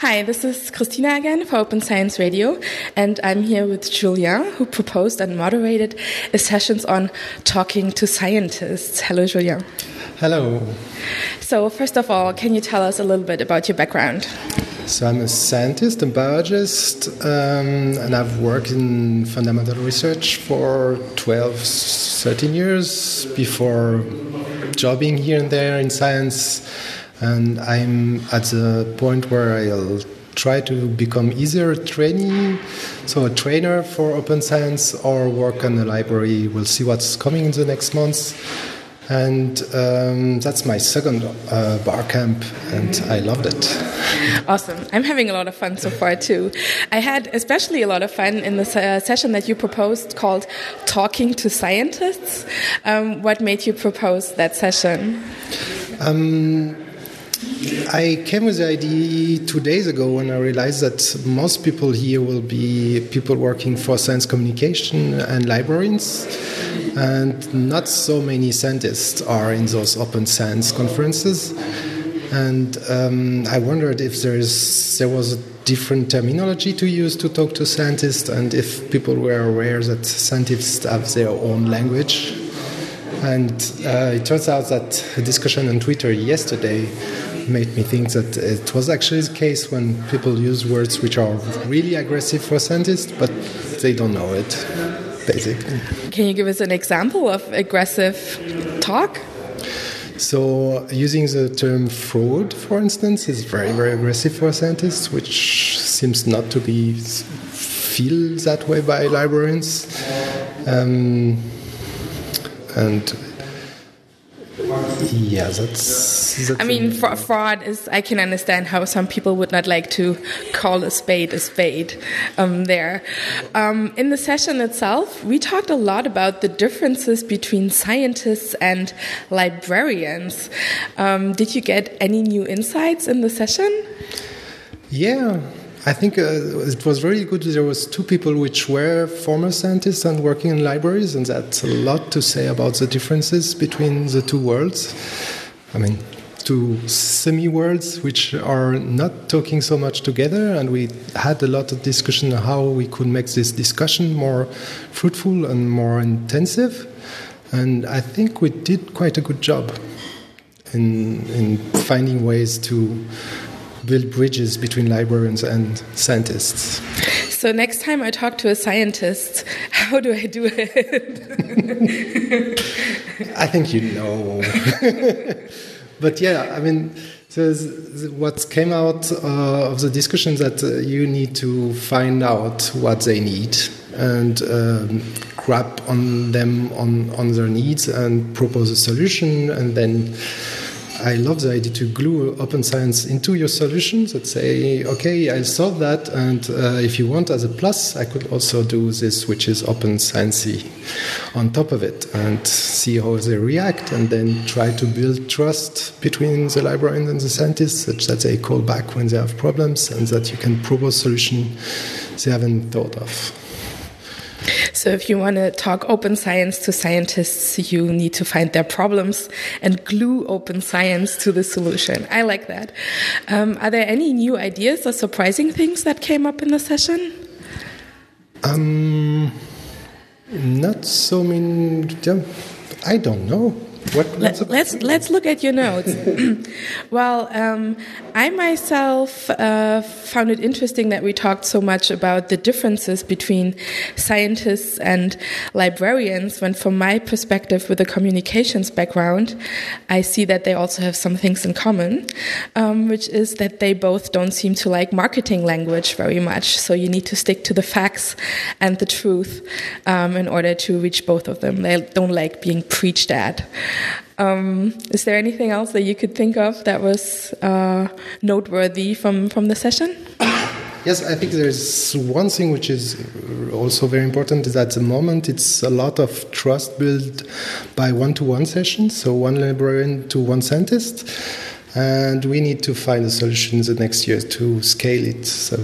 Hi, this is Christina again for Open Science Radio, and I'm here with Julien, who proposed and moderated a sessions on talking to scientists. Hello, Julien. Hello. So, first of all, can you tell us a little bit about your background? So, I'm a scientist and biologist, um, and I've worked in fundamental research for 12, 13 years before jobbing here and there in science and I'm at the point where I'll try to become either a trainee, so a trainer for open science, or work on a library. We'll see what's coming in the next months. And um, that's my second uh, bar camp, and I loved it. Awesome. I'm having a lot of fun so far, too. I had especially a lot of fun in the uh, session that you proposed called Talking to Scientists. Um, what made you propose that session? Um, I came with the idea two days ago when I realized that most people here will be people working for science communication and librarians, and not so many scientists are in those open science conferences. And um, I wondered if there is there was a different terminology to use to talk to scientists, and if people were aware that scientists have their own language. And uh, it turns out that a discussion on Twitter yesterday made me think that it was actually the case when people use words which are really aggressive for scientists, but they don't know it, basically. Can you give us an example of aggressive talk? So, using the term fraud, for instance, is very, very aggressive for scientists, which seems not to be feel that way by librarians. Um, and yeah, that's. that's I mean, fra fraud is. I can understand how some people would not like to call a spade a spade. Um, there, um, in the session itself, we talked a lot about the differences between scientists and librarians. Um, did you get any new insights in the session? Yeah, I think uh, it was very good. There was two people which were former scientists and working in libraries, and that's a lot to say about the differences between the two worlds. I mean, two semi-worlds which are not talking so much together, and we had a lot of discussion how we could make this discussion more fruitful and more intensive. And I think we did quite a good job in in finding ways to build bridges between librarians and scientists. So next time I talk to a scientist, how do I do it? I think you know. but yeah, I mean, so what came out uh, of the discussion that uh, you need to find out what they need and um, grab on them on, on their needs and propose a solution and then I love the idea to glue open science into your solutions that say, okay, I'll solve that, and uh, if you want as a plus, I could also do this, which is open sciencey, on top of it, and see how they react, and then try to build trust between the librarian and the scientists, such that they call back when they have problems, and that you can propose solution they haven't thought of. So, if you want to talk open science to scientists, you need to find their problems and glue open science to the solution. I like that. Um, are there any new ideas or surprising things that came up in the session? Um, not so many. I don't know. What, Let, us let's, let's look at your notes. well, um, I myself uh, found it interesting that we talked so much about the differences between scientists and librarians. When, from my perspective, with a communications background, I see that they also have some things in common, um, which is that they both don't seem to like marketing language very much. So you need to stick to the facts and the truth um, in order to reach both of them. They don't like being preached at. Um, is there anything else that you could think of that was uh, noteworthy from, from the session? Yes, I think there's one thing which is also very important is at the moment it's a lot of trust built by one to one sessions, so one librarian to one scientist. And we need to find a solution the next year to scale it, so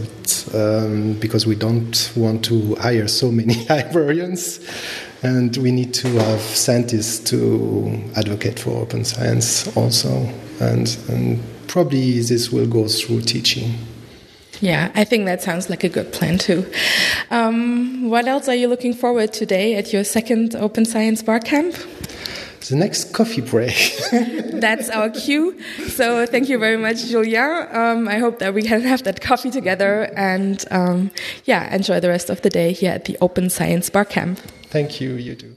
um, because we don't want to hire so many librarians and we need to have scientists to advocate for open science also, and, and probably this will go through teaching. Yeah, I think that sounds like a good plan too. Um, what else are you looking forward to today at your second Open Science Bar Camp? The next coffee break. That's our cue. So thank you very much, Julien. Um, I hope that we can have that coffee together and um, yeah, enjoy the rest of the day here at the Open Science Bar Camp. Thank you. You too.